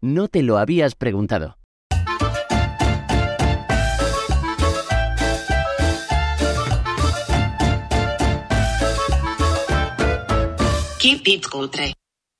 no te lo habías preguntado. Keep it country.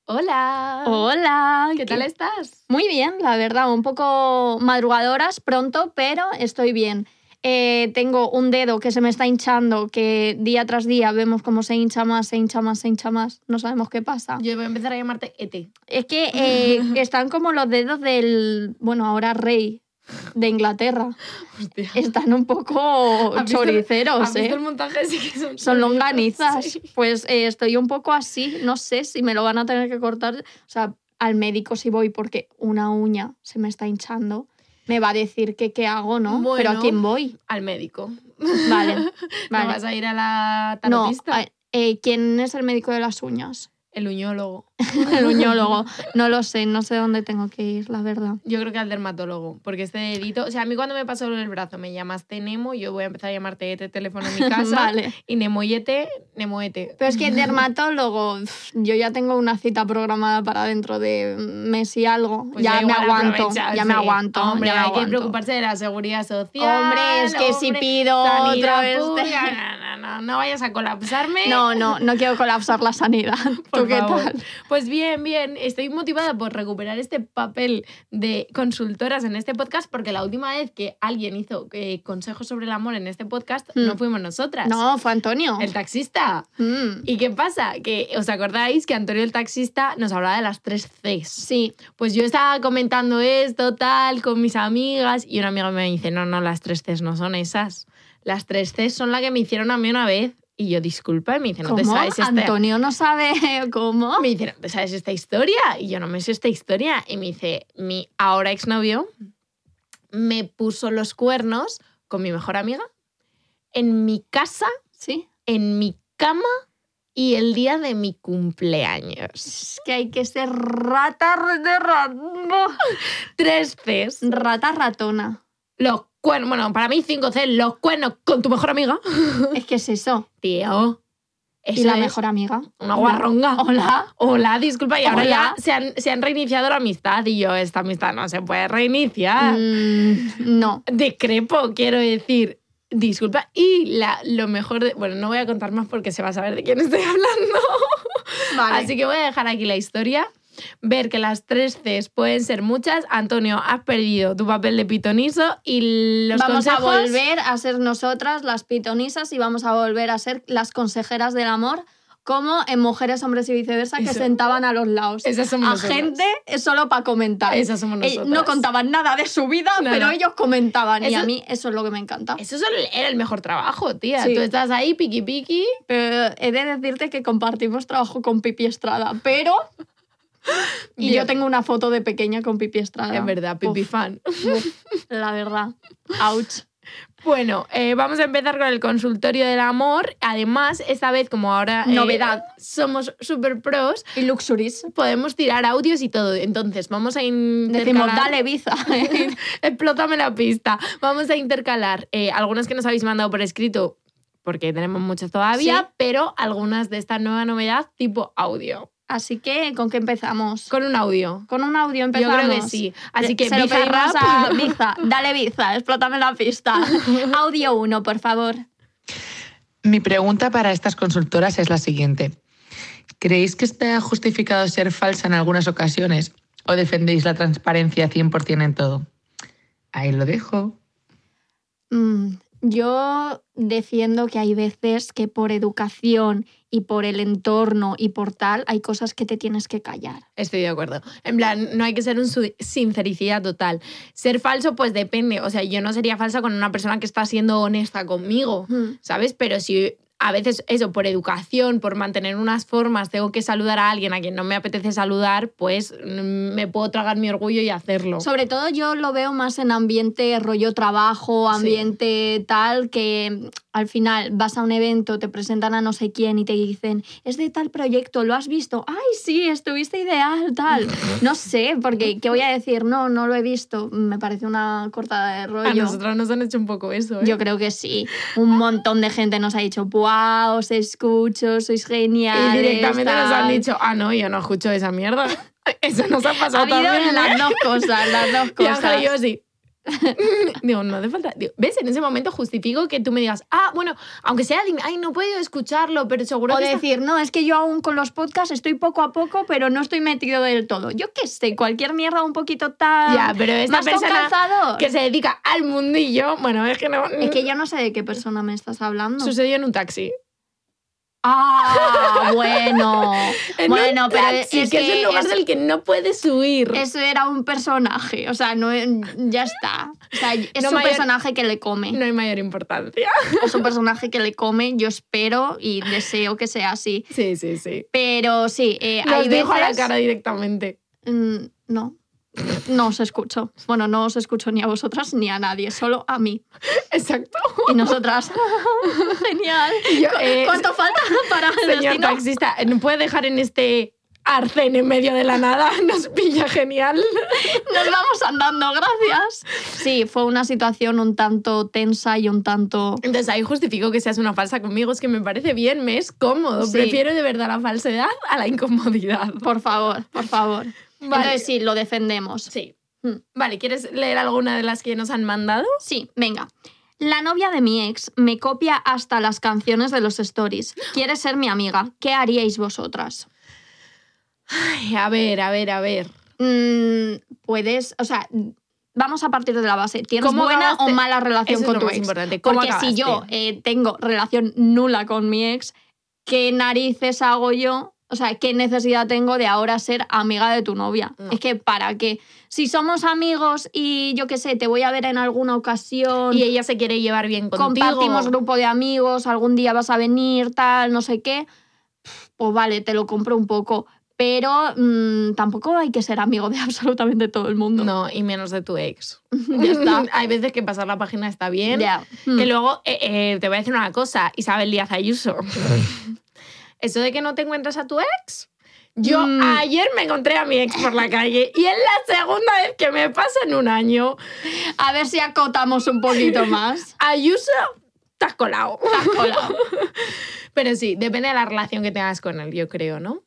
Hola. Hola. ¿Qué tal estás? Muy bien, la verdad. Un poco madrugadoras pronto, pero estoy bien. Eh, tengo un dedo que se me está hinchando, que día tras día vemos cómo se hincha más, se hincha más, se hincha más. No sabemos qué pasa. Yo voy a empezar a llamarte Ete. Es que eh, están como los dedos del, bueno, ahora rey de Inglaterra. Hostia. Están un poco ¿Has visto- choriceros, ¿Has visto ¿eh? el montaje? Sí que son Son longanizas. sí. Pues eh, estoy un poco así, no sé si me lo van a tener que cortar. O sea, al médico si voy porque una uña se me está hinchando, me va a decir que qué hago, ¿no? Pero ¿a quién voy? Al médico. Vale, ¿No vas a ir a la No, tarotista? a- eh, ¿quién es el médico de las uñas? El uñólogo. El uñólogo. No lo sé, no sé dónde tengo que ir, la verdad. Yo creo que al dermatólogo, porque este dedito, o sea, a mí cuando me pasó el brazo me llamaste Nemo, yo voy a empezar a llamarte Ete teléfono en mi casa. Vale. Y Nemo y Ete, Nemo Ete. Pero es que dermatólogo, uf, yo ya tengo una cita programada para dentro de mes y algo. Pues ya me aguanto, ya me aguanto. Hombre, ya me hay que preocuparse de la seguridad social. Hombre, es que si pido otra vez pública, No, no, no, no vayas a colapsarme. No, no, no quiero colapsar la sanidad. Por ¿Tú qué favor. tal? Pues bien, bien. Estoy motivada por recuperar este papel de consultoras en este podcast porque la última vez que alguien hizo eh, consejos sobre el amor en este podcast no fuimos nosotras. No, fue Antonio. El taxista. Mm, ¿Y qué pasa? Que os acordáis que Antonio el taxista nos hablaba de las tres Cs. Sí, Pues yo estaba comentando esto, tal, con mis amigas, y una amiga me dice, no, no, las tres Cs no son esas. Las tres Cs son las que me hicieron a mí una vez. Y yo, disculpa, y me dice, no te ¿cómo? sabes esta... Antonio no sabe cómo. Me dice, ¿no te sabes esta historia? Y yo, no me sé esta historia. Y me dice, mi ahora exnovio me puso los cuernos con mi mejor amiga en mi casa, Sí. en mi cama y el día de mi cumpleaños. Es que hay que ser rata de rata. Tres Cs. Rata ratona. Los cuernos, bueno, para mí cinco Cs, los cuernos con tu mejor amiga. Es que es eso. Tío. y la es mejor amiga. Una guarronga. Hola. Hola, disculpa. Y ahora Hola. ya se han, se han reiniciado la amistad. Y yo, esta amistad no se puede reiniciar. Mm, no. Decrepo, quiero decir. Disculpa. Y la, lo mejor de. Bueno, no voy a contar más porque se va a saber de quién estoy hablando. Vale. Así que voy a dejar aquí la historia. Ver que las tres Cs pueden ser muchas. Antonio, has perdido tu papel de pitoniso y los vamos consejos. a volver a ser nosotras las pitonisas y vamos a volver a ser las consejeras del amor como en Mujeres, Hombres y Viceversa que Eso. sentaban a los lados. Esas somos a nosotras. gente es solo para comentar. Esas somos Eh, nosotras. no contaban nada de su vida, Nada. pero ellos comentaban. Y a mí eso es lo que me encanta. Eso era el mejor trabajo, tía. Sí. Tú estás ahí, piqui piqui. Pero he de decirte que compartimos trabajo con Pipi Estrada, pero... Y Bien. yo tengo una foto de pequeña con Pipi Estrada. Es verdad, pipi Uf, fan. uf, la verdad. Ouch. Bueno, eh, vamos a empezar con el consultorio del amor. Además, esta vez, como ahora eh, Novedad. somos super pros, Y Luxuries. podemos tirar audios y todo. Entonces, vamos a intercalar... Decimos, dale Biza. Explótame la pista. Vamos a intercalar eh, algunas que nos habéis mandado por escrito, porque tenemos muchas todavía, Sí. pero algunas de esta nueva novedad tipo audio. Así que, ¿con qué empezamos? Con un audio. Con un audio Yo empezamos. creo que sí. Así que Se lo pedimos Bizarrap. a Biza. Dale Biza, explótame la pista. Audio 1, por favor. Mi pregunta para estas consultoras es la siguiente. ¿Creéis que está justificado ser falsa en algunas ocasiones o defendéis la transparencia 100% en todo? Ahí lo dejo. Mm, yo defiendo que hay veces que por educación y por el entorno y por tal, hay cosas que te tienes que callar. Estoy de acuerdo. En plan, no hay que ser un sincericida total. Ser falso, pues depende. O sea, yo no sería falsa con una persona que está siendo honesta conmigo, Mm. ¿sabes? Pero si a veces eso, por educación, por mantener unas formas, tengo que saludar a alguien a quien no me apetece saludar, pues mm, me puedo tragar mi orgullo y hacerlo. Sobre todo yo lo veo más en ambiente rollo trabajo, Sí. ambiente tal, que al final vas a un evento, te presentan a no sé quién y te dicen, es de tal proyecto, ¿lo has visto? Ay, sí, estuviste ideal, tal. No sé, porque ¿qué voy a decir? No, no lo he visto. Me parece una cortada de a rollo. nosotros nos han hecho un poco eso. ¿eh? Yo creo que sí. Un montón de gente nos ha dicho, ¡buah! Os escucho, sois y geniales. directamente nos han tal". dicho, ah, no, yo no escucho esa mierda. Eso nos ha Ha pasado habido también. las ¿eh? dos cosas, las dos Y Ángel y yo cosas. Digo, no hace falta. Digo, ¿Ves? En ese momento justifico que tú me digas, ah, bueno, aunque sea, ay, no he podido escucharlo, pero seguro O que está- decir, no, es que yo aún con los podcasts estoy poco a poco, pero no estoy metido del todo. Yo qué sé, cualquier mierda un poquito tan. Ya, pero esta más persona que se dedica al mundillo, bueno, es que no. Es que yo no sé de qué persona me estás hablando. Sucedió en un taxi. Ah, bueno. En bueno, pero taxi, es que, es el lugar es- del que no puedes huir. eso era un personaje. O sea, no, ya está. O sea, es No un mayor- personaje que le come. No hay mayor importancia. Es un personaje que le come. Yo espero y deseo que sea así. Sí, sí, sí. Pero sí, eh, Nos hay dijo a la cara directamente. Mm, no. No os escucho. Bueno, no os escucho ni a vosotras ni a nadie, solo a mí. Exacto. Y nosotras. Genial. Yo, eh, ¿Cuánto falta para el Señor destino? taxista, ¿no puede dejar en este arcén en medio de la nada? Nos pilla genial. Nos vamos andando, gracias. Sí, fue una situación un tanto tensa y un tanto. Entonces ahí justifico que seas una falsa conmigo, es que me parece bien, me es cómodo. Sí. Prefiero de verdad la falsedad a la incomodidad. Por favor, por favor. Vale. Entonces sí, lo defendemos. Sí. Hmm. Vale, ¿quieres leer alguna de las que nos han mandado? Sí, venga. La novia de mi ex me copia hasta las canciones de los stories. Quiere ser mi amiga. ¿Qué haríais vosotras? Ay, a ver, a ver, a ver. Mm, puedes, o sea, vamos a partir de la base. ¿Tienes ¿Cómo buena acabaste? o mala relación Eso es con lo tu más ex? importante. ¿Cómo Porque si yo eh, tengo relación nula con mi ex, ¿qué narices hago yo? O sea, ¿qué necesidad tengo de ahora ser amiga de tu novia? No. Es que, ¿para qué? Si somos amigos y yo qué sé, te voy a ver en alguna ocasión, Y ella se quiere llevar bien contigo. compartimos grupo de amigos, algún día vas a venir, tal, no sé qué, pues vale, te lo compro un poco. Pero mm, tampoco hay que ser amigo de absolutamente todo el mundo. No, y menos de tu ex. Ya está. Hay veces que pasar la página está bien. Ya. Que Mm. luego, eh, eh, te voy a decir una cosa, Isabel Díaz Ayuso. Eso de que no te encuentras a tu ex. Yo Mm. ayer me encontré a mi ex por la calle y es la segunda vez que me pasa en un año. A ver si acotamos un poquito más. Ayuso, has colado. Hola. Pero sí, depende de la relación que tengas con él, yo creo, ¿no?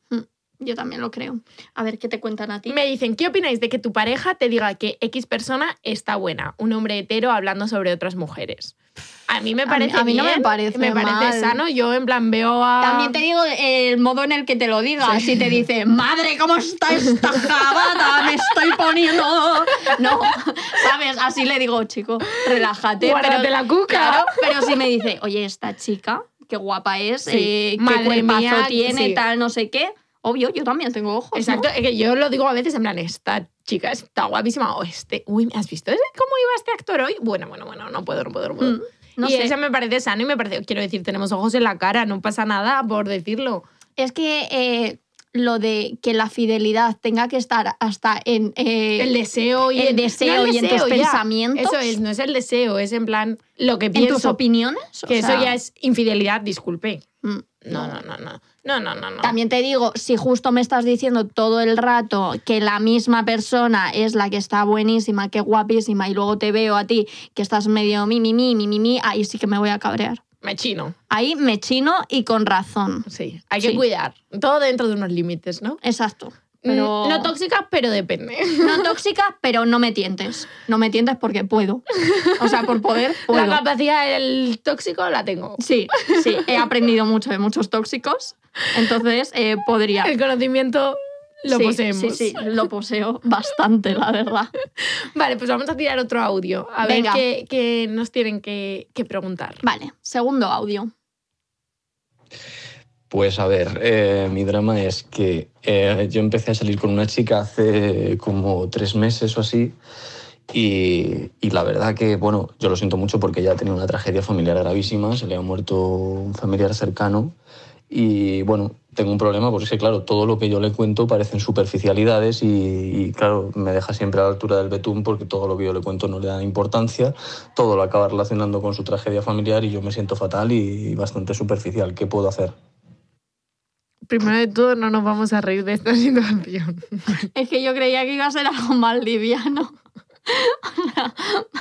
Yo también lo creo. A ver qué te cuentan a ti. Me dicen, ¿qué opináis de que tu pareja te diga que X persona está buena? Un hombre hetero hablando sobre otras mujeres. A mí me A mí- parece a mí no me parece me parece sano. Yo en plan veo a... También te digo el modo en el que te lo diga. Si te dice, madre, ¿cómo está esta jabata? Me estoy poniendo. No, ¿sabes? Así le digo, chico, relájate. Guárdate pero, la cuca. Claro, pero si me dice, oye, esta chica, qué guapa es, Sí. eh, qué Madre cuerpazo mía, tiene, sí. tal, no sé qué. Obvio, yo también tengo ojos. ¿no? Exacto, es que yo lo digo a veces en plan, esta chica está guapísima. O este, uy, ¿has visto ese- cómo iba este actor hoy? Bueno, bueno, bueno, no puedo, no puedo, no puedo. Mm, no y sé. eso me parece sano y me parece, quiero decir, tenemos ojos en la cara, no pasa nada por decirlo. Es que eh, lo de que la fidelidad tenga que estar hasta en... eh, El deseo y el deseo y en tus ya. pensamientos. Eso es, no es el deseo, es en plan lo que en pienso. tus opiniones. o que eso sea, ya es infidelidad, disculpe. mm, No, no, no, no. No, no, no, no. También te digo, si justo me estás diciendo todo el rato que la misma persona es la que está buenísima, que guapísima, y luego te veo a ti que estás medio mi, mi, mi, mi, mi, mi, ahí sí que me voy a cabrear. Me chino. Ahí me chino y con razón. Sí, hay que Sí. cuidar. Todo dentro de unos límites, ¿no? Exacto. Pero Mm, No tóxica, pero depende. no tóxica, pero no me tientes. No me tientes porque puedo. O sea, por poder, puedo. La capacidad del tóxico la tengo. Sí, sí, he aprendido mucho de muchos tóxicos, entonces eh, podría. El conocimiento lo Sí, poseemos. Sí, sí, lo poseo bastante, la verdad. Vale, pues vamos a tirar otro audio. A Venga. ver qué, qué nos tienen que, que preguntar. Vale, segundo audio. Pues a ver, eh, mi drama es que eh, yo empecé a salir con una chica hace como tres meses o así Y, y la verdad que, bueno, yo lo siento mucho porque ella tenido una tragedia familiar gravísima, se le ha muerto un familiar cercano. Y bueno, tengo un problema porque es que, claro, todo lo que yo le cuento parecen superficialidades y, y, claro, me deja siempre a la altura del betún porque todo lo que yo le cuento no le da importancia, todo lo acaba relacionando con su tragedia familiar y yo me siento fatal y bastante superficial. ¿Qué puedo hacer? Primero de todo, no nos vamos a reír de esta situación. Es que yo creía que iba a ser algo más liviano.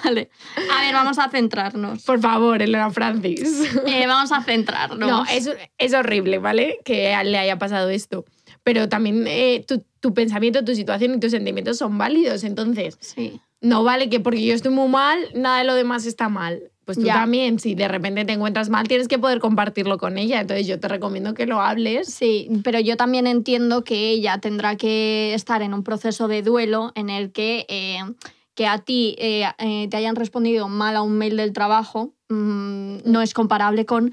vale. A ver, vamos a centrarnos. Por favor, Elena Francis. Eh, vamos a centrarnos. No, es, es horrible, ¿vale? Que le haya pasado esto. Pero también eh, tu, tu pensamiento, tu situación y tus sentimientos son válidos. Entonces, Sí. no vale que porque yo estoy muy mal, nada de lo demás está mal. Pues tú Ya. también, si de repente te encuentras mal, tienes que poder compartirlo con ella. Entonces yo te recomiendo que lo hables. Sí, pero yo también entiendo que ella tendrá que estar en un proceso de duelo en el que, eh, que a ti eh, eh, te hayan respondido mal a un mail del trabajo mm, no es comparable con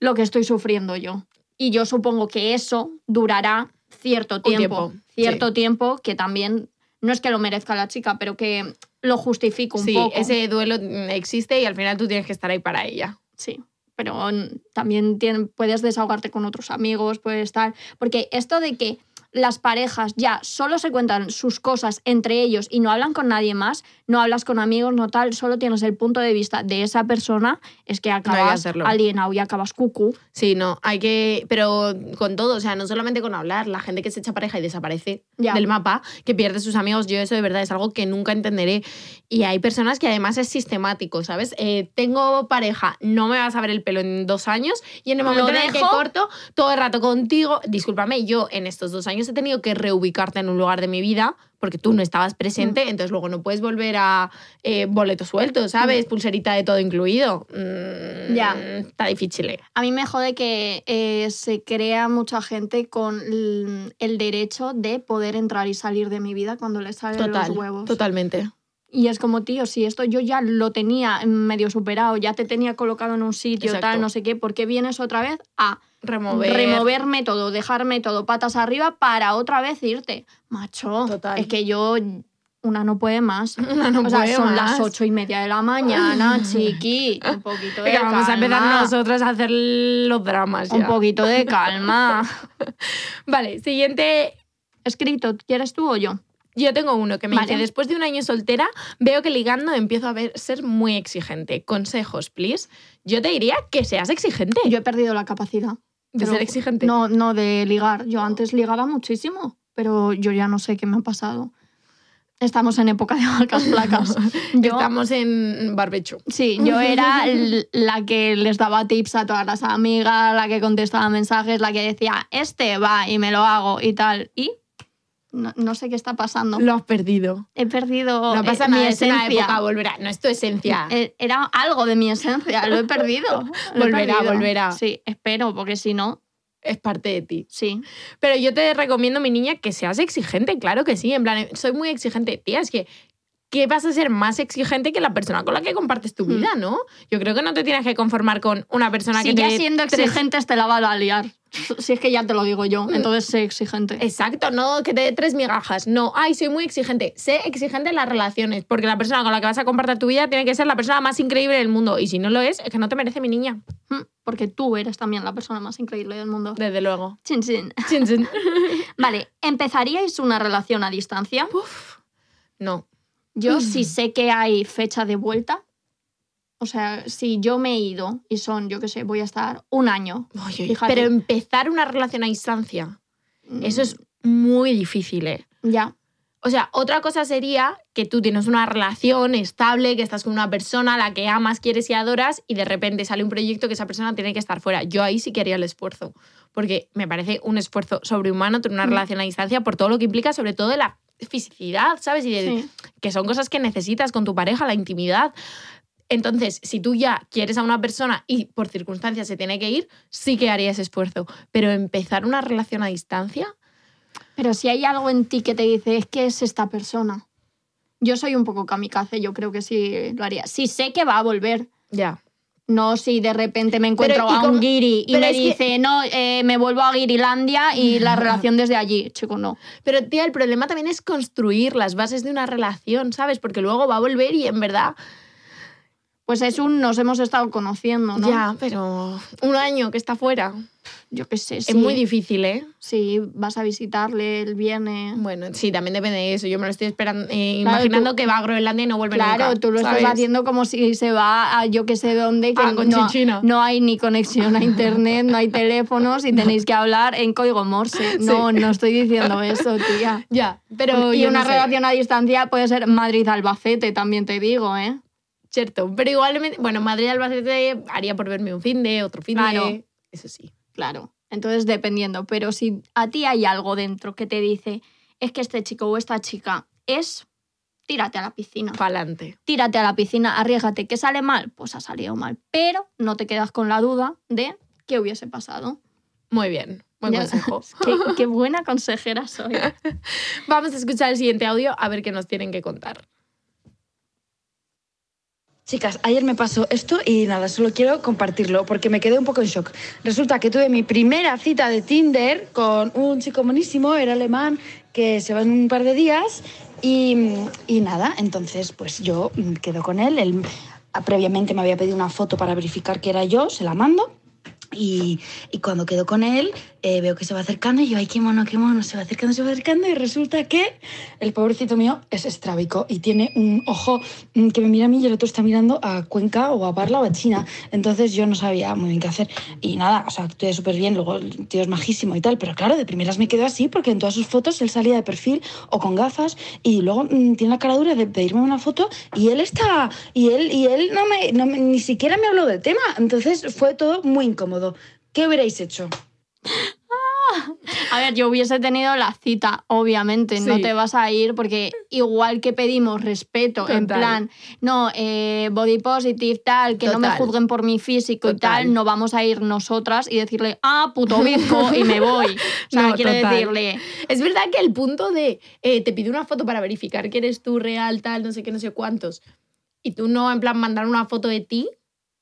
lo que estoy sufriendo yo. Y yo supongo que eso durará cierto tiempo. tiempo, cierto sí. tiempo que también no es que lo merezca la chica, pero que lo justifico un sí, poco. ese duelo existe y al final tú tienes que estar ahí para ella. Sí, pero también puedes desahogarte con otros amigos, puedes estar... Porque esto de que las parejas ya solo se cuentan sus cosas entre ellos y no hablan con nadie más, no hablas con amigos, no tal, solo tienes el punto de vista de esa persona, es que acabas hacerlo. alienado y acabas cucú. Sí, no, hay que. Pero con todo, o sea, no solamente con hablar, la gente que se echa pareja y desaparece Ya. del mapa, que pierde sus amigos, yo eso de verdad es algo que nunca entenderé. Y hay personas que además es sistemático, ¿sabes? Eh, tengo pareja, no me vas a ver el pelo en dos años y en el Lo momento en el que corto todo el rato contigo, discúlpame, yo en estos dos años he tenido que reubicarte en un lugar de mi vida porque tú no estabas presente, entonces luego no puedes volver a eh, boleto suelto, ¿sabes? Pulserita de todo incluido. Mm, Ya. Está difícil. eh. A mí me jode que eh, se crea mucha gente con el derecho de poder entrar y salir de mi vida cuando les salen Total, los huevos. totalmente. Y es como, tío, si esto yo ya lo tenía medio superado, ya te tenía colocado en un sitio, Exacto. tal, no sé qué, ¿por qué vienes otra vez a Remover. removerme todo, dejarme todo patas arriba para otra vez irte? Macho, Total. es que yo, una no puede más. Una no o sea, puede son más. las ocho y media de la mañana, chiqui. Un poquito de Venga, vamos a empezar calma. nosotros a hacer los dramas. Un poquito de calma. Vale, siguiente. Escrito, ¿quieres tú o yo? Yo tengo uno que me Vale. dice, después de un año soltera, veo que ligando empiezo a ver, ser muy exigente. Consejos, please. Yo te diría que seas exigente. Yo he perdido la capacidad. ¿De ser exigente? No, no de ligar. Yo antes ligaba muchísimo, pero yo ya no sé qué me ha pasado. Estamos en época de vacas flacas. Yo, Estamos en barbecho. Sí, yo era la que les daba tips a todas las amigas, la que contestaba mensajes, la que decía, este va y me lo hago y tal. Y no, no sé qué está pasando. Lo has perdido. He perdido No pasa eh, mi nada, es una esencia. época, volverá. No es tu esencia. Eh, Era algo de mi esencia, lo he perdido. Lo he Volverá, perdido. volverá. Sí, espero, porque si no, Es parte de ti. sí. Pero yo te recomiendo, mi niña, que seas exigente, claro que sí. En plan, soy muy exigente. Tía, es que, ¿qué vas a ser más exigente que la persona con la que compartes tu Mm. vida, no? Yo creo que no te tienes que conformar con una persona Si que ya te siendo exigentes te la va a liar. Si es que ya te lo digo yo, entonces sé exigente. Exacto, no que te dé tres migajas. No, ay, soy muy exigente. Sé exigente en las relaciones, porque la persona con la que vas a compartir tu vida tiene que ser la persona más increíble del mundo. Y si no lo es, es que no te merece mi niña. Mm, Porque tú eres también la persona más increíble del mundo. Desde luego. Chin, chin. Chin, chin. Vale, ¿empezaríais una relación a distancia? Uf, no. Yo si sé que hay fecha de vuelta, o sea, si yo me he ido y son, yo qué sé, voy a estar un año. Oye, Fíjate. Pero empezar una relación a distancia, mm, eso es muy difícil, ¿eh? Ya, O sea, otra cosa sería que tú tienes una relación estable, que estás con una persona a la que amas, quieres y adoras, y de repente sale un proyecto que esa persona tiene que estar fuera. Yo ahí sí que haría el esfuerzo, porque me parece un esfuerzo sobrehumano tener una Mm. relación a distancia por todo lo que implica, sobre todo de la fisicidad, ¿sabes? Y de- sí. que son cosas que necesitas con tu pareja, la intimidad. Entonces, si tú ya quieres a una persona y por circunstancias se tiene que ir, sí que haría ese esfuerzo. Pero empezar una relación a distancia, Pero si hay algo en ti que te dice, es que es esta persona. Yo soy un poco kamikaze, yo creo que sí lo haría. Si sé que va a volver, ya. No si de repente me encuentro Pero, ¿y a un guiri y me que- dice, no, eh, me vuelvo a Guirilandia y la relación desde allí. Chico, no. Pero, tía, el problema también es construir las bases de una relación, ¿sabes? Porque luego va a volver y en verdad. Pues es un nos hemos estado conociendo, ¿no? Ya, pero un año que está fuera. Yo qué sé, sí. Es muy difícil, ¿eh? Sí, vas a visitarle, él viene. Bueno, sí, también depende de eso. Yo me lo estoy esperando, eh, Claro, imaginando tú- que va a Groenlandia y no vuelve Claro, nunca. tú lo ¿sabes? estás haciendo como si se va a yo que sé dónde, que A no, no hay ni conexión a internet, no hay teléfonos y tenéis que hablar en código Morse. No, no estoy diciendo eso, tía. Ya, pero y yo una no sé. relación a distancia puede ser Madrid-Albacete, también te digo, ¿eh? Cierto, pero igualmente, bueno, Madrid Albacete haría por verme un fin de, otro fin Claro. de. Eso sí. Claro. Entonces, dependiendo. Pero si a ti hay algo dentro que te dice, es que este chico o esta chica es, tírate a la piscina. Pa'lante. Tírate a la piscina, arriesgate. ¿Que sale mal? Pues ha salido mal. Pero no te quedas con la duda de qué hubiese pasado. Muy bien. Buen Ya- consejo. qué, qué buena consejera soy. Vamos a escuchar el siguiente audio a ver qué nos tienen que contar. Chicas, ayer me pasó esto y nada, solo quiero compartirlo porque me quedé un poco en shock. Resulta que tuve mi primera cita de Tinder con un chico buenísimo, era alemán, que se va en un par de días y, y nada, entonces pues yo quedo con él. Él ah, previamente me había pedido una foto para verificar que era yo, se la mando. Y, y cuando quedo con él, eh, veo que se va acercando y yo, ay, qué mono, qué mono, se va acercando, se va acercando y resulta que el pobrecito mío es estrábico y tiene un ojo mm, que me mira a mí y el otro está mirando a Cuenca o a Parla o a China. Entonces yo no sabía muy bien qué hacer. Y nada, o sea, actué súper bien, luego el tío es majísimo y tal, pero claro, de primeras me quedo así porque en todas sus fotos él salía de perfil o con gafas y luego mm, tiene la cara dura de pedirme una foto y él está, y él, y él no me, no me- ni siquiera me habló del tema. Entonces fue todo muy incómodo. ¿Qué hubierais hecho? A ver, yo hubiese tenido la cita, obviamente, no Sí. te vas a ir porque igual que pedimos respeto, en Total. plan, no, eh, body positive, tal, que no me Total. juzguen por mi físico y Total. tal, no vamos a ir nosotras y decirle, ah, puto bizco, y me voy. O sea, No, quiero total. decirle, Es verdad que el punto de eh, te pide una foto para verificar que eres tú real, tal, no sé qué, no sé cuántos, y tú no, en plan, mandar una foto de ti.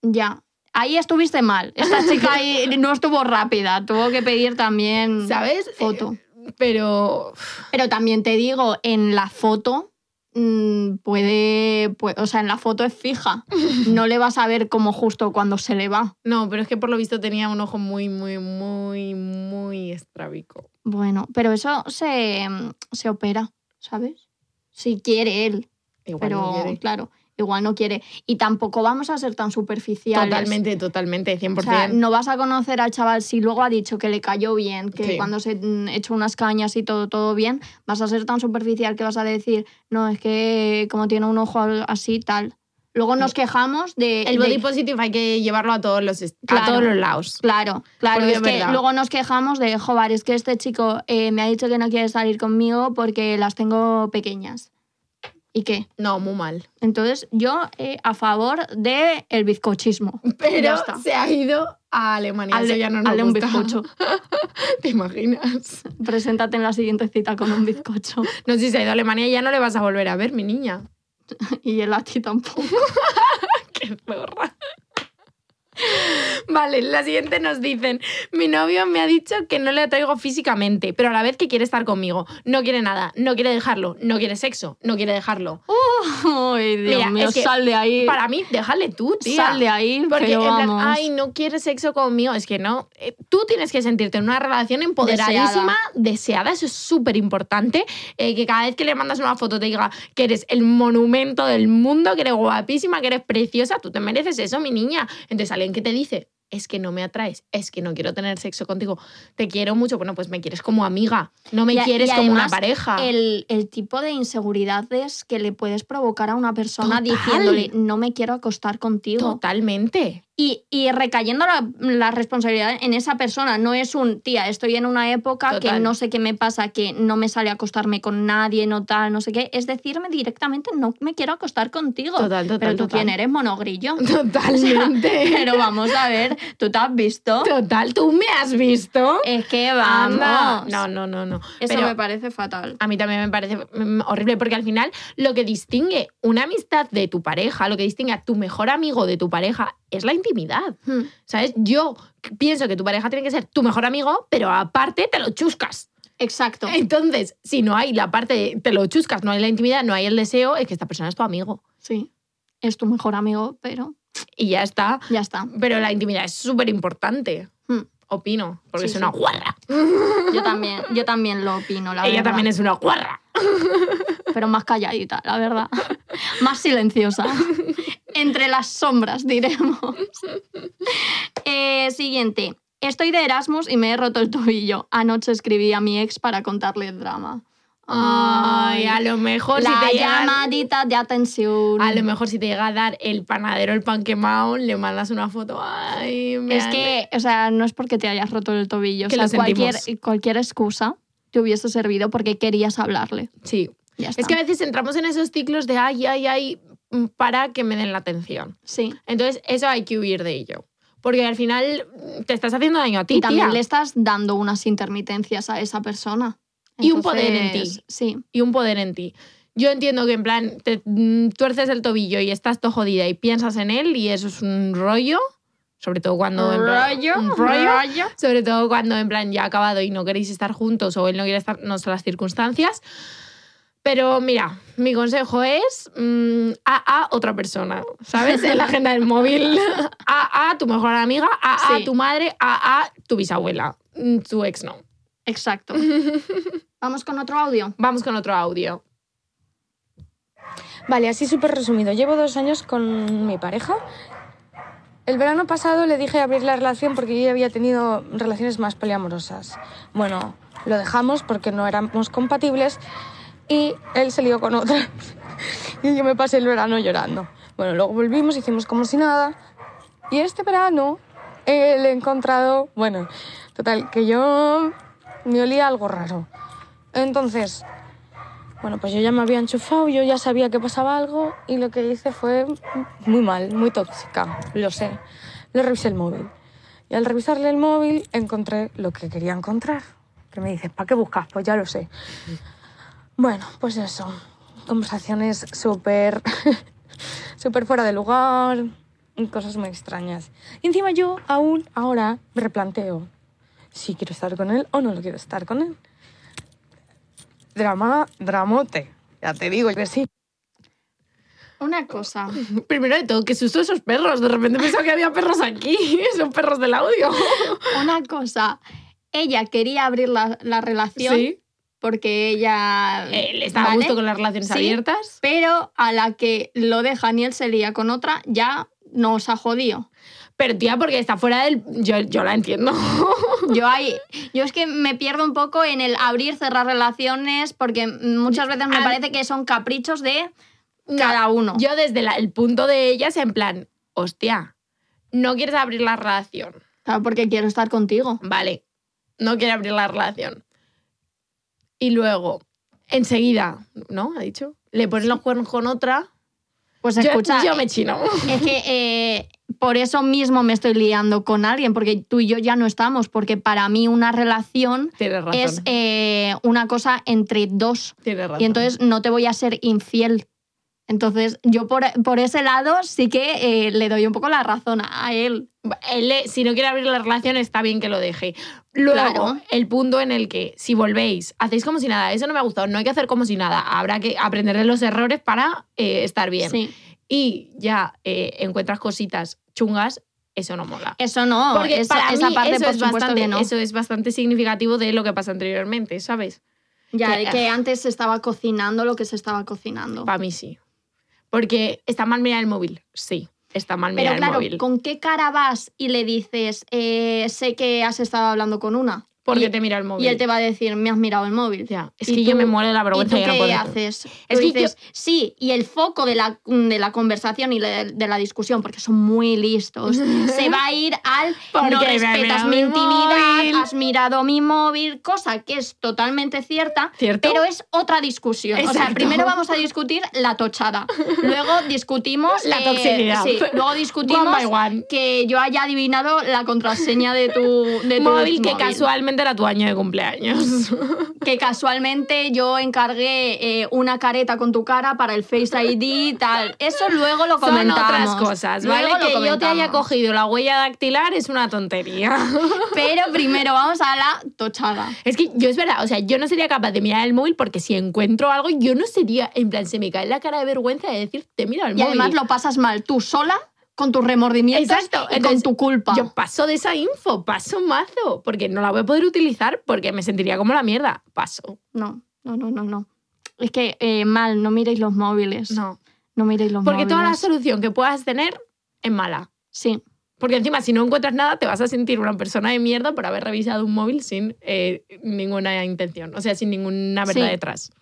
ya. Ahí estuviste mal. Esta chica ahí no estuvo rápida. Tuvo que pedir también ¿Sabes? foto. Eh, pero. Pero también te digo, en la foto mm, puede, pu- o sea, en la foto es fija. No le vas a ver como justo cuando se le va. No, pero es que por lo visto tenía un ojo muy, muy, muy, muy estrábico. Bueno, pero eso se, se opera, ¿sabes? Si quiere él, Igual pero no quiere. claro, igual no quiere. Y tampoco vamos a ser tan superficiales. Totalmente, totalmente, 100%. O sea, no vas a conocer al chaval si luego ha dicho que le cayó bien, que Sí. cuando se mm, echó unas cañas y todo, todo bien, vas a ser tan superficial que vas a decir, no, es que como tiene un ojo así, tal. Luego nos quejamos de... El de- body positive hay que llevarlo a todos los, Claro. a todos los lados. Claro, claro, Porque es que luego nos quejamos de, joder, es que este chico eh, me ha dicho que no quiere salir conmigo porque las tengo pequeñas. ¿Y qué? No, muy mal. Entonces, yo eh, a favor del el bizcochismo. Pero se ha ido a Alemania. Eso ya no nos hazle un gusta. bizcocho. ¿Te imaginas? Preséntate en la siguiente cita con un bizcocho. No, si se ha ido a Alemania ya no le vas a volver a ver, mi niña. Y él a ti tampoco. Qué zorra. Vale, la siguiente nos dicen, mi novio me ha dicho que no le atraigo físicamente, pero a la vez que quiere estar conmigo. No quiere nada, no quiere dejarlo, no quiere sexo, no quiere dejarlo. Ay, Dios Mira, mío, es que sal de ahí. Para mí, déjale tú, tía. Sal de ahí, Porque pero plan, ay, no quieres sexo conmigo. Es que no. Eh, Tú tienes que sentirte en una relación empoderadísima, deseada. Eso es súper importante. Eh, que cada vez que le mandas una foto te diga que eres el monumento del mundo, que eres guapísima, que eres preciosa. Tú te mereces eso, mi niña. Entonces, alguien que te dice. Es que no me atraes, es que no quiero tener sexo contigo, te quiero mucho, bueno, pues me quieres como amiga, no me Y quieres y como una pareja. El, el tipo de inseguridades que le puedes provocar a una persona Total. diciéndole no me quiero acostar contigo. Totalmente. Y, y recayendo la, la responsabilidad en esa persona. No es un, tía, estoy en una época que Total. no sé qué me pasa, que no me sale a acostarme con nadie, no tal, no sé qué. Es decirme directamente, no me quiero acostar contigo. Total, total, Pero tú quién eres, monogrillo. Totalmente. Pero vamos a ver, ¿tú te has visto? Total, ¿tú me has visto? Es que Anda. vamos. No, no, no, no. Eso Pero me parece fatal. a mí también me parece mm, horrible porque al final lo que distingue una amistad de tu pareja, lo que distingue a tu mejor amigo de tu pareja es la intimidad. Hmm. ¿Sabes? Yo pienso que tu pareja tiene que ser tu mejor amigo, pero aparte te lo chuscas. Exacto. Entonces, si no hay la parte de te lo chuscas, no hay la intimidad, no hay el deseo, es que esta persona es tu amigo. Sí. Es tu mejor amigo, pero Y ya está. ya está. Pero la intimidad es súper importante, Hmm. opino, porque Sí, es una guarra. Yo también, yo también lo opino, la Ella verdad. también es una guarra. Pero más calladita, la verdad. Más silenciosa. Entre las sombras, diremos. Eh, siguiente. Estoy de Erasmus y me he roto el tobillo. Anoche escribí a mi ex para contarle el drama. Ay, a lo mejor la si te llega, llamadita de atención. a lo mejor si te llega a dar el panadero el pan quemado, le mandas una foto. Ay, me Es han- que, o sea, no es porque te hayas roto el tobillo. Que o sea, lo cualquier, sentimos. cualquier excusa te hubiese servido porque querías hablarle. sí. Ya Es que a veces entramos en esos ciclos de ay, ay, ay, mm, para que me den la atención. Sí. Entonces, eso hay que huir de ello. Porque al final mm, te estás haciendo daño a ti. Y también tía. le estás dando unas intermitencias a esa persona. Y un poder en ti. Sí. y un poder en ti. Yo entiendo que en plan te mm, tuerces el tobillo y estás todo jodida y piensas en él y eso es un rollo, sobre todo cuando en plan- Rollo, un rollo, rollo. sobre todo cuando en plan ya ha acabado y no queréis estar juntos o él no quiere estar, no son las circunstancias. Pero mira, mi consejo es mm, a a otra persona, ¿sabes? En la agenda del móvil. A a tu mejor amiga, a a Sí. tu madre, a a tu bisabuela. Mm, Tu ex no. Exacto. Vamos con otro audio. Vamos con otro audio. Vale, así súper resumido. Llevo dos años con mi pareja. El verano pasado le dije abrir la relación porque yo ya había tenido relaciones más poliamorosas. Bueno, lo dejamos porque no éramos compatibles y él se lió con otra. y yo me pasé el verano llorando. Bueno, luego volvimos, hicimos como si nada. Y este verano eh, le he encontrado, bueno, total, que yo me olía algo raro. Entonces, bueno, pues yo ya me había enchufado, yo ya sabía que pasaba algo y lo que hice fue muy mal, muy tóxica, lo sé. Le revisé el móvil y al revisarle el móvil encontré lo que quería encontrar. Que me dices, ¿para qué buscas? Pues ya lo sé. Bueno, pues eso, conversaciones súper, súper fuera de lugar, y cosas muy extrañas. Y encima yo aún ahora me replanteo si quiero estar con él o no lo quiero estar con él. Drama, dramote. Ya te digo que sí. Una cosa. Primero de todo, qué susto esos perros. De repente pensaba que había perros aquí. Son perros del audio. Una cosa. Ella quería abrir la, la relación Sí. Porque ella. Él está a ¿vale? gusto con las relaciones Sí. abiertas. Pero a la que lo deja y él se lía con otra, ya nos ha jodido. Pero tía, porque está fuera del... Yo, yo la entiendo. Yo ahí, yo es que me pierdo un poco en el abrir, cerrar relaciones, porque muchas veces me A- parece que son caprichos de cada uno. Yo desde la- el punto de ellas, en plan, hostia, no quieres abrir la relación. Claro, porque quiero estar contigo. Vale, no quiere abrir la relación. Y luego, enseguida, ¿no? Ha dicho. Le ponen los cuernos con otra. Pues Yo- escucha, yo me chino. es que eh, por eso mismo me estoy liando con alguien, porque tú y yo ya no estamos, porque para mí una relación es eh, una cosa entre dos. Tienes razón. Y entonces no te voy a ser infiel. Entonces, yo por, por ese lado sí que eh, le doy un poco la razón a él. Él, le- si no quiere abrir la relación, está bien que lo deje. Luego, Claro. el punto en el que, si volvéis, hacéis como si nada, eso no me ha gustado, no hay que hacer como si nada, habrá que aprender de los errores para eh, estar bien. Sí. Y ya eh, encuentras cositas chungas, eso no mola. Eso no, Porque esa, para esa mí parte eso por es bastante, no. eso es bastante significativo de lo que pasa anteriormente, ¿sabes? ya, que- de que antes se estaba cocinando lo que se estaba cocinando. Para mí sí. Porque está mal mirar el móvil, sí, está mal mirar Pero claro, el móvil. ¿con qué cara vas y le dices, eh, sé que has estado hablando con una? Porque y, te mira el móvil. y él te va a decir, me has mirado el móvil. Ya, es Y que yo tú- me muero de la ¿Y vergüenza tú de no qué poder- haces? Es Tú que dices, sí, y el foco de la, de la conversación y de, de la discusión, porque son muy listos, se va a ir al Porque no respetas mi mi intimidad, móvil". has mirado mi móvil, cosa que es totalmente cierta, ¿Cierto? pero es otra discusión. O sea, primero vamos a discutir la tochada, luego discutimos... La eh, toxicidad. sí, luego discutimos One by one. que yo haya adivinado la contraseña de tu, de tu móvil que móvil. casualmente casualmente era tu año de cumpleaños. que casualmente yo encargué eh, una careta con tu cara para el Face ID y tal. Eso luego lo Son comentamos. otras cosas, ¿vale? Luego que yo te haya cogido la huella dactilar es una tontería. Pero primero vamos a la tochada. Es que yo es verdad, o sea, yo no sería capaz de mirar el móvil porque si encuentro algo, yo no sería, en plan, se me cae la cara de vergüenza de decir, te mira el Y móvil. además lo pasas mal tú sola, con tus remordimientos Exacto, y entonces, con tu culpa. Yo paso de esa info, paso mazo, porque no la voy a poder utilizar porque me sentiría como la mierda. Paso. No, no, no, no, no. Es que eh, mal, no miréis los móviles. No. No miréis los Porque móviles. toda la solución que puedas tener es mala. Sí. Porque encima, si no encuentras nada, te vas a sentir una persona de mierda por haber revisado un móvil sin eh, ninguna intención, o sea, sin ninguna verdad Sí. detrás.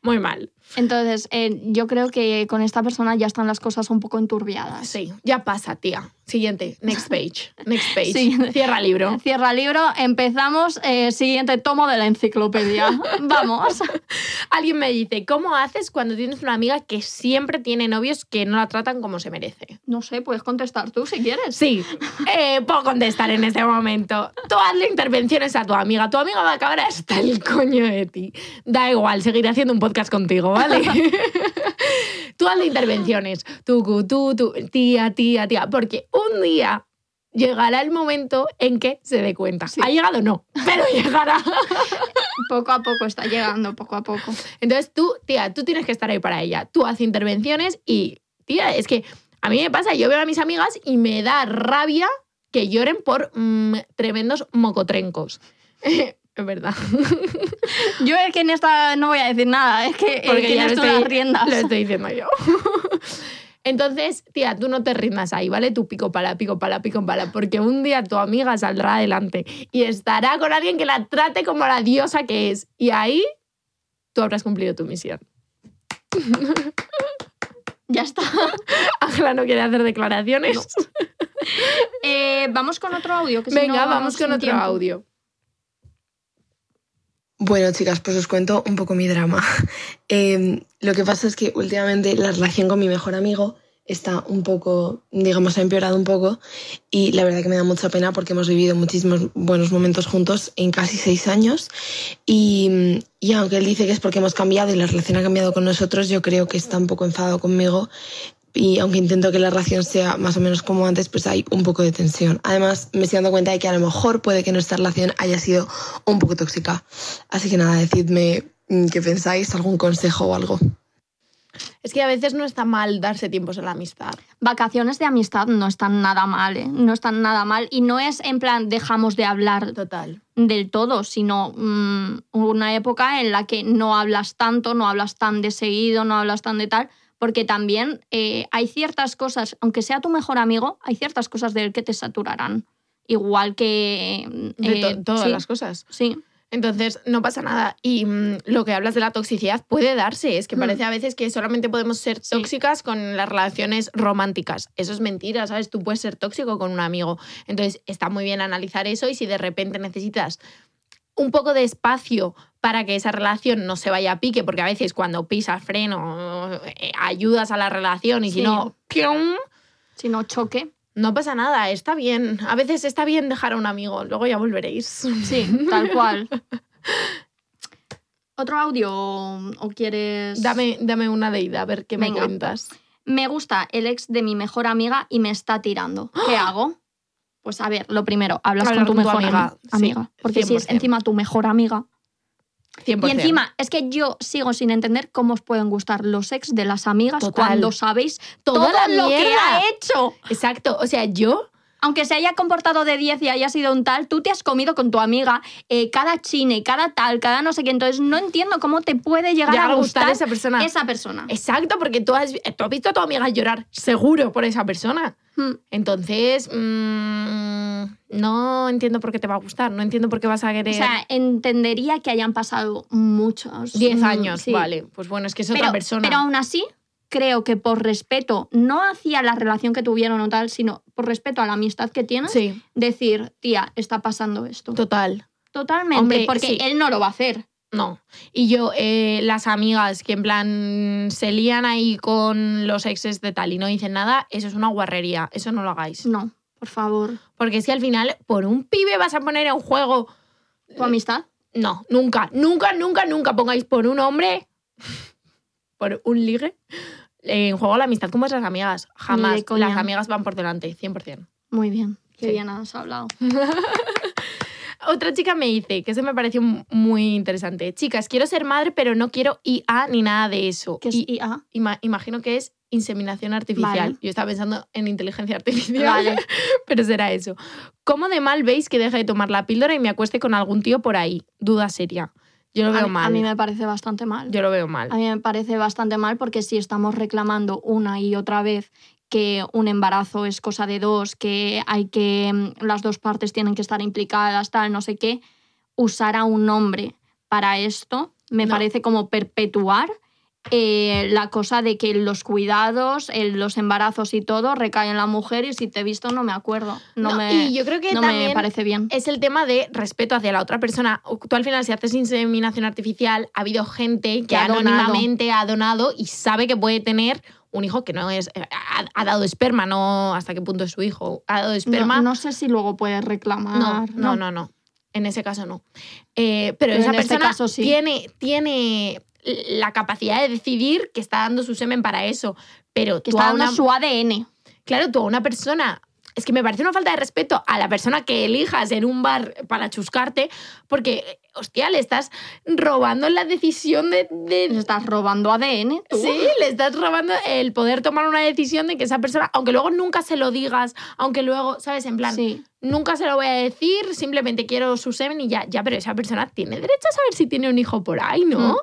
Muy mal. Entonces, eh, yo creo que con esta persona ya están las cosas un poco enturbiadas. Sí, ya pasa, tía. Siguiente, next page. Next page. Siguiente. Cierra libro. Cierra libro, empezamos. eh, siguiente tomo de la enciclopedia. Vamos. Alguien me dice, ¿cómo haces cuando tienes una amiga que siempre tiene novios que no la tratan como se merece? No sé, puedes contestar tú si quieres. Sí, eh, puedo contestar en este momento. Tú hazle intervenciones a tu amiga. Tu amiga va a acabar hasta el coño de ti. Da igual, seguiré haciendo un podcast contigo, ¿vale? tú hazle intervenciones. Tú, tú, tú, tía, tía, tía. Porque un día llegará el momento en que se dé cuenta. ¿Ha llegado? No, pero llegará. Poco a poco está llegando, poco a poco. Entonces tú, tía, tú tienes que estar ahí para ella. Tú haces intervenciones y, tía, es que a mí me pasa, yo veo a mis amigas y me da rabia que lloren por mm, tremendos mocotrencos. es verdad. Yo es que en esta no voy a decir nada, es que eh, Porque ya tú estoy, las riendas. lo estoy diciendo yo. Entonces, tía, tú no te rindas ahí, ¿vale? Tú pico pala, pico pala, pico pala, porque un día tu amiga saldrá adelante y estará con alguien que la trate como la diosa que es. Y ahí tú habrás cumplido tu misión. Ya está. Ángela no quiere hacer declaraciones. Eh, vamos con otro audio. Que si Venga, no, vamos con otro tiempo. audio. Bueno, chicas, pues os cuento un poco mi drama. Eh, lo que pasa es que últimamente la relación con mi mejor amigo está un poco, digamos, ha empeorado un poco y la verdad que me da mucha pena porque hemos vivido muchísimos buenos momentos juntos en casi seis años y, y aunque él dice que es porque hemos cambiado y la relación ha cambiado con nosotros, yo creo que está un poco enfadado conmigo y aunque intento que la relación sea más o menos como antes, pues hay un poco de tensión. Además, me estoy dando cuenta de que a lo mejor puede que nuestra relación haya sido un poco tóxica. Así que nada, decidme mm, qué pensáis, algún consejo o algo. Es que a veces no está mal darse tiempos en la amistad. Vacaciones de amistad no están nada mal, ¿eh? No están nada mal. Y no es en plan dejamos de hablar Total. del todo, sino mm, una época en la que no hablas tanto, no hablas tan de seguido, no hablas tan de tal, porque también eh, hay ciertas cosas, aunque sea tu mejor amigo, hay ciertas cosas de él que te saturarán. Igual que... De to- eh, todas sí, las cosas. Sí. Entonces, no pasa nada. Y mm, lo que hablas de la toxicidad puede darse. Es que Hmm. parece a veces que solamente podemos ser Sí. tóxicas con las relaciones románticas. Eso es mentira, ¿sabes? Tú puedes ser tóxico con un amigo. Entonces, está muy bien analizar eso y si de repente necesitas un poco de espacio para que esa relación no se vaya a pique, porque a veces cuando pisas freno eh, ayudas a la relación y si no, ¡pium! Si no choque. no pasa nada, está bien. A veces está bien dejar a un amigo, luego ya volveréis. Sí, tal cual. ¿Otro audio o quieres...? Dame, dame una deida, a ver qué me cuentas. Me gusta el ex de mi mejor amiga y me está tirando. ¿Qué hago? Pues a ver, lo primero, hablas Hablar con tu con tu mejor amiga, amiga. amiga. sí, porque si es 100%. encima tu mejor amiga. 100%. Y encima, es que yo sigo sin entender cómo os pueden gustar los ex de las amigas Total. cuando sabéis todo lo que ha hecho. Exacto, o sea, yo Aunque se haya comportado de 10 y haya sido un tal, tú te has comido con tu amiga eh, cada chine, cada tal, cada no sé qué. Entonces no entiendo cómo te puede llegar a a gustar esa persona. esa persona. Exacto, porque tú has, tú has visto a tu amiga llorar seguro por esa persona. Hmm. Entonces, mm, no entiendo por qué te va a gustar, no entiendo por qué vas a O querer sea, entendería que hayan pasado muchos. 10 mm, años, sí. vale. Pues bueno, es que es pero, otra persona. pero aún así, creo que por respeto, no hacia la relación que tuvieron o tal, sino por respeto a la amistad que tienen, sí, decir, tía, está pasando esto. total. Totalmente, Hombre, porque sí. él no lo va a hacer. No. Y yo, eh, las amigas que en plan se lían ahí con los exes de tal y no dicen nada, eso es una guarrería. Eso no lo hagáis. No, por favor. Porque si al final, por un pibe vas a poner en juego ¿Tu amistad? No, nunca, nunca, nunca, nunca pongáis por un hombre, por un ligue, en juego la amistad con vuestras amigas. Ni Jamás. Las amigas van por delante, 100%. Muy bien. Qué Sí. bien has hablado. Otra chica me dice, que eso me pareció muy interesante. Chicas, quiero ser madre, pero no quiero IA ni nada de eso. ¿Qué es Y- IA? ima- imagino que es inseminación artificial. Vale. Yo estaba pensando en inteligencia artificial, Vale. pero será eso. ¿Cómo de mal veis que deje de tomar la píldora y me acueste con algún tío por ahí? Duda seria. Yo lo veo a, mal. a mí me parece bastante mal. Yo lo veo mal. A mí me parece bastante mal porque si estamos reclamando una y otra vez que un embarazo es cosa de dos, que hay que mm, las dos partes tienen que estar implicadas, tal, no sé qué, usar a un hombre para esto me No. parece como perpetuar eh, la cosa de que los cuidados, el- los embarazos y todo recaen en la mujer y si te he visto no me acuerdo. No, No, me, y yo creo que no también me parece bien. es el tema de respeto hacia la otra persona. Tú al final, si haces inseminación artificial, ha habido gente que, Que ha donado. anónimamente ha donado y sabe que puede tener un hijo que no es. eh, Ha, ha dado esperma, no hasta qué punto es su hijo. Ha dado esperma. No, no sé si luego puedes reclamar. No, no, no, no. En ese caso no. Eh, pero, Pero esa este persona caso sí. tiene, tiene la capacidad de decidir que está dando su semen para eso. Pero Que tú está a dando una- su ADN. Claro, tú a una persona. Es que me parece una falta de respeto a la persona que elijas en un bar para chuscarte, porque, hostia, le estás robando la decisión de. de- Le estás robando ADN. tú. Sí, le estás robando el poder tomar una decisión de que esa persona, aunque luego nunca se lo digas, aunque luego, ¿sabes? En plan, Sí. nunca se lo voy a decir, simplemente quiero su semen y ya, ya, pero esa persona tiene derecho a saber si tiene un hijo por ahí, ¿no? Mm.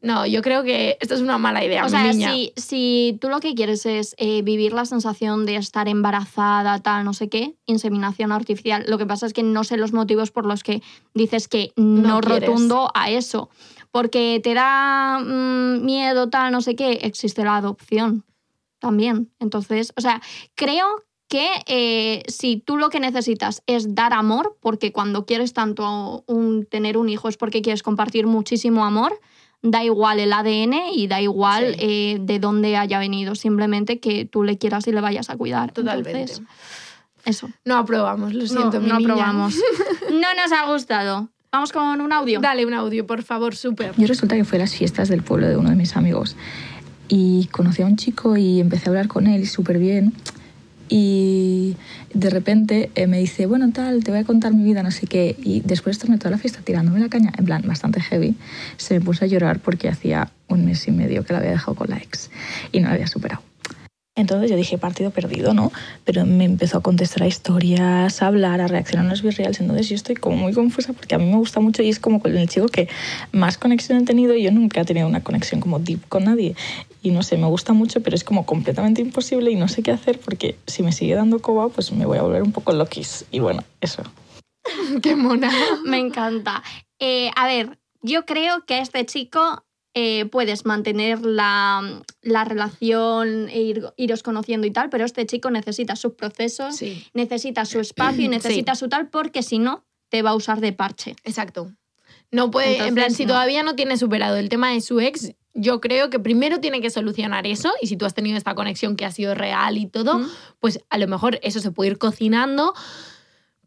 No, yo creo que esto es una mala idea, O sea, niña. si, si tú lo que quieres es eh, vivir la sensación de estar embarazada, tal, no sé qué, inseminación artificial, lo que pasa es que no sé los motivos por los que dices que no, No rotundo a eso. Porque te da mm, miedo, tal, no sé qué, existe la adopción también. Entonces, o sea, creo que eh, si tú lo que necesitas es dar amor, porque cuando quieres tanto un, tener un hijo es porque quieres compartir muchísimo amor, da igual el ADN y da igual Sí. eh, de dónde haya venido, simplemente que tú le quieras y le vayas a cuidar. Totalmente. Entonces, eso. No aprobamos, lo siento, no, mi no niña. aprobamos. no nos ha gustado. Vamos con un audio. Dale un audio, por favor, súper. Yo resulta que fue a las fiestas del pueblo de uno de mis amigos y conocí a un chico y empecé a hablar con él súper bien y de repente eh, me dice, bueno, tal, te voy a contar mi vida, no sé qué. Y después de toda la fiesta tirándome la caña, en plan, bastante heavy, se me puso a llorar porque hacía un mes y medio que la había dejado con la ex y no la había superado. Entonces yo dije, partido perdido, ¿no? Pero me empezó a contestar a historias, a hablar, a reaccionar a los virreals. Entonces yo estoy como muy confusa porque a mí me gusta mucho y es como con el chico que más conexión he tenido y yo nunca he tenido una conexión como deep con nadie. Y no sé, me gusta mucho, pero es como completamente imposible y no sé qué hacer porque si me sigue dando coba, pues me voy a volver un poco loquis. Y bueno, eso. Qué mona. Me encanta. Eh, a ver, yo creo que a este chico eh, puedes mantener la, la relación e ir, iros conociendo y tal, pero este chico necesita sus procesos, Sí, necesita su espacio y necesita su tal, porque si no, te va a usar de parche. exacto. No puede, en plan, si todavía no tiene superado el tema de su ex, yo creo que primero tiene que solucionar eso y si tú has tenido esta conexión que ha sido real y todo, ¿Mm? pues a lo mejor eso se puede ir cocinando,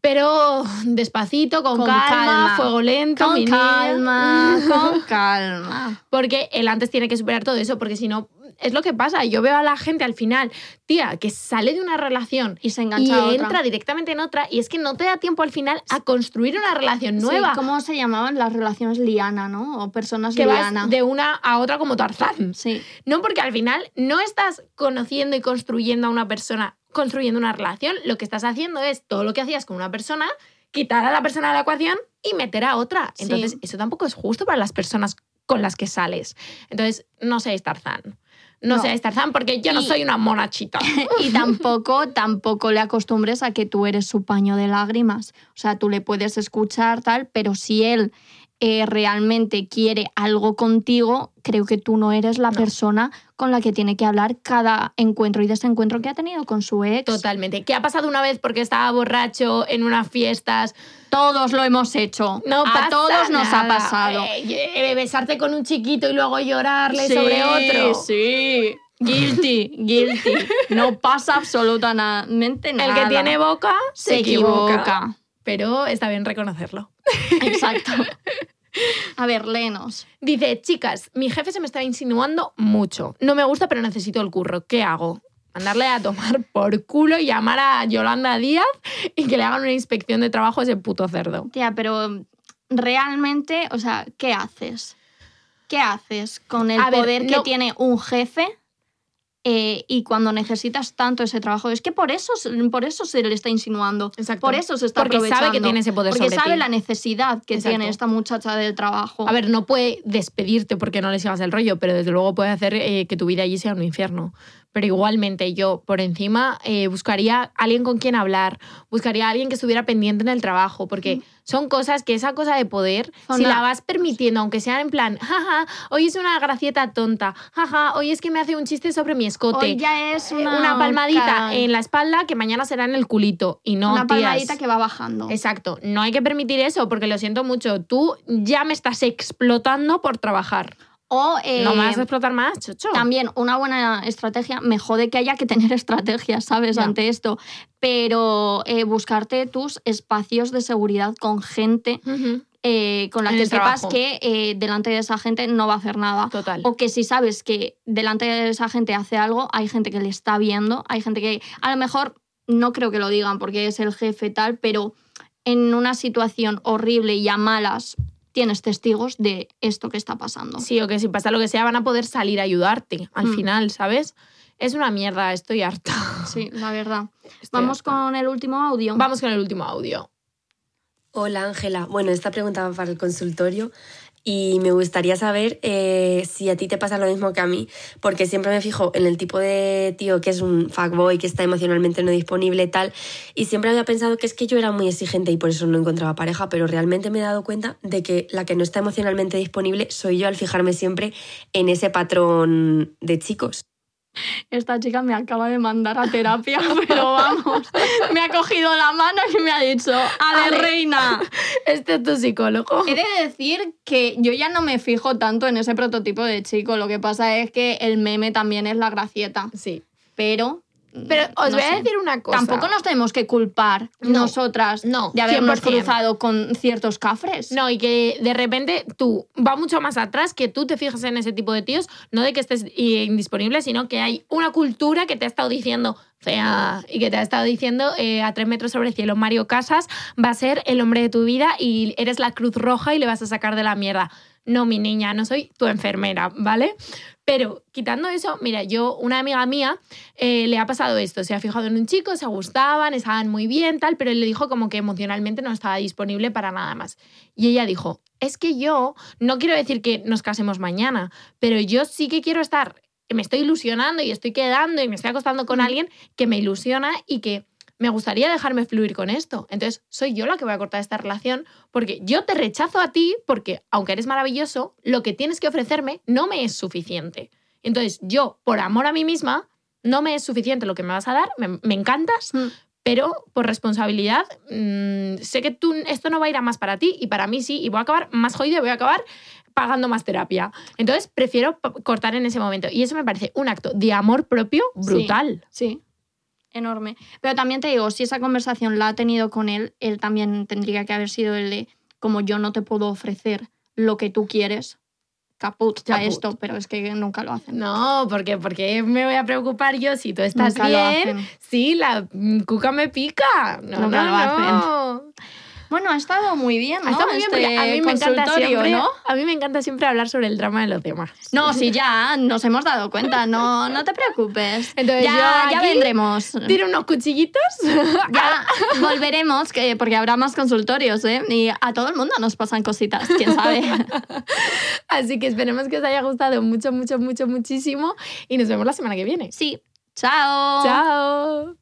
pero despacito, con, Con calma, calma. fuego lento, mi Con niña. calma, con calma. Porque él antes tiene que superar todo eso, porque si no, es lo que pasa. Yo veo a la gente al final, tía, que sale de una relación Y se y engancha a otra. entra directamente en otra, y es que no te da tiempo al final a construir una relación nueva. Sí, ¿Cómo se llamaban las relaciones liana, no? O personas que liana. vas de una a otra como Tarzán. Sí. No, porque al final no estás conociendo y construyendo a una persona, construyendo una relación. Lo que estás haciendo es todo lo que hacías con una persona, quitar a la persona de la ecuación y meter a otra. Sí. Entonces, eso tampoco es justo para las personas con las que sales. Entonces, no seáis Tarzán. No, No. seáis Tarzán porque yo no soy una monachita. y tampoco, tampoco le acostumbres a que tú eres su paño de lágrimas. O sea, tú le puedes escuchar tal, pero si él eh, realmente quiere algo contigo, creo que tú no eres la No. persona con la que tiene que hablar cada encuentro y desencuentro que ha tenido con su ex. Totalmente. ¿Qué ha pasado una vez porque estaba borracho en unas fiestas? Todos lo hemos hecho. No a todos nos ha pasado. Eh, eh, besarte con un chiquito y luego llorarle Sí, sobre otro. Sí, guilty, guilty. No pasa absolutamente nada. El que tiene boca se, se equivoca. equivoca. Pero está bien reconocerlo. Exacto. A ver, léenos. Dice, chicas, mi jefe se me está insinuando mucho. No me gusta, pero necesito el curro. ¿Qué hago? Mandarle a tomar por culo y llamar a Yolanda Díaz y que le hagan una inspección de trabajo a ese puto cerdo. Tía, pero realmente, o sea, ¿qué haces? ¿Qué haces con el A ver, poder que tiene un jefe eh, y cuando necesitas tanto ese trabajo? Es que por eso, se- por eso se le está insinuando. Exacto. Por eso se está Porque sabe que aprovechando. tiene ese poder Porque sobre sabe ti. la necesidad que Exacto. tiene esta muchacha del trabajo. A ver, no puede despedirte porque no le sigas el rollo, pero desde luego puede hacer eh, que tu vida allí sea un infierno. Pero igualmente yo, por encima, eh, buscaría alguien con quien hablar, buscaría alguien que estuviera pendiente en el trabajo, porque son cosas que esa cosa de poder, Son si la- vas permitiendo, aunque sea en plan, jaja, hoy es una gracieta tonta, jaja, hoy es que me hace un chiste sobre mi escote. Hoy ya es eh, una, palmadita en la espalda que mañana será en el culito. Y no, una tías. palmadita que va bajando. Exacto, no hay que permitir eso porque lo siento mucho. Tú ya me estás explotando por trabajar. O eh, no me vas a explotar más, chocho. También una buena estrategia, me jode que haya que tener estrategias, ¿sabes? Ya. Ante esto. Pero eh, buscarte tus espacios de seguridad con gente eh, con la En que sepas que eh, delante de esa gente no va a hacer nada. Total. O que si sabes que delante de esa gente hace algo, hay gente que le está viendo, hay gente que a lo mejor no creo que lo digan porque es el jefe tal, pero en una situación horrible y a malas tienes testigos de esto que está pasando. Sí, o que si pasa lo que sea van a poder salir a ayudarte al Mm. final, ¿sabes? Es una mierda, estoy harta. Sí, la verdad. Estoy Vamos harta. con el último audio. Vamos con el último audio. Hola Ángela, bueno, esta pregunta va para el consultorio y me gustaría saber eh, si a ti te pasa lo mismo que a mí, porque siempre me fijo en el tipo de tío que es un fuckboy, que está emocionalmente no disponible tal, y siempre había pensado que es que yo era muy exigente y por eso no encontraba pareja, pero realmente me he dado cuenta de que la que no está emocionalmente disponible soy yo al fijarme siempre en ese patrón de chicos. Esta chica me acaba de mandar a terapia, pero vamos, me ha cogido la mano y me ha dicho, a ver, Ale. reina. Este es tu psicólogo. He de decir que yo ya no me fijo tanto en ese prototipo de chico, lo que pasa es que el meme también es la gracieta, Sí. pero... Pero os no voy a decir una cosa. Tampoco nos tenemos que culpar No. nosotras No, de habernos 100%. cruzado con ciertos cafres. No, y que de repente tú va mucho más atrás que tú te fijas en ese tipo de tíos, no de que estés indisponible, sino que hay una cultura que te ha estado diciendo fea y que te ha estado diciendo eh, a tres metros sobre el cielo, Mario Casas va a ser el hombre de tu vida y eres la cruz roja y le vas a sacar de la mierda. No, mi niña, no soy tu enfermera, ¿vale? Pero quitando eso, mira, yo, una amiga mía, eh, le ha pasado esto. Se ha fijado en un chico, se gustaban, estaban muy bien, tal, pero él le dijo como que emocionalmente no estaba disponible para nada más. Y ella dijo, es que yo, no quiero decir que nos casemos mañana, pero yo sí que quiero estar, me estoy ilusionando y estoy quedando y me estoy acostando con alguien que me ilusiona y que me gustaría dejarme fluir con esto. Entonces, soy yo la que voy a cortar esta relación porque yo te rechazo a ti porque, aunque eres maravilloso, lo que tienes que ofrecerme no me es suficiente. Entonces, yo, por amor a mí misma, no me es suficiente lo que me vas a dar, me, me encantas, Mm. pero por responsabilidad, mm, sé que tú, esto no va a ir a más para ti y para mí sí, y voy a acabar más jodida, voy a acabar pagando más terapia. Entonces, prefiero cortar en ese momento. Y eso me parece un acto de amor propio brutal. Sí, enorme. Pero también te digo, si esa conversación la ha tenido con él, él también tendría que haber sido el de, como yo no te puedo ofrecer lo que tú quieres, caput, a Caput. esto, pero es que nunca lo hacen. No, porque porque me voy a preocupar yo si tú estás Nunca bien. Sí, la mm, cuca me pica. No, Nunca no, lo hacen. no. Bueno, ha estado muy bien, ¿no? Está muy bien Este a mí me encanta siempre, ¿no? a mí me encanta siempre hablar sobre el drama de los demás. No, sí, ya nos hemos dado cuenta, no, no te preocupes. Entonces ya, ya vendremos. Tiro unos cuchillitos. Ya volveremos, que, porque habrá más consultorios, ¿eh? Y a todo el mundo nos pasan cositas, quién sabe. Así que esperemos que os haya gustado mucho, mucho, mucho, muchísimo. Y nos vemos la semana que viene. Sí, chao. Chao.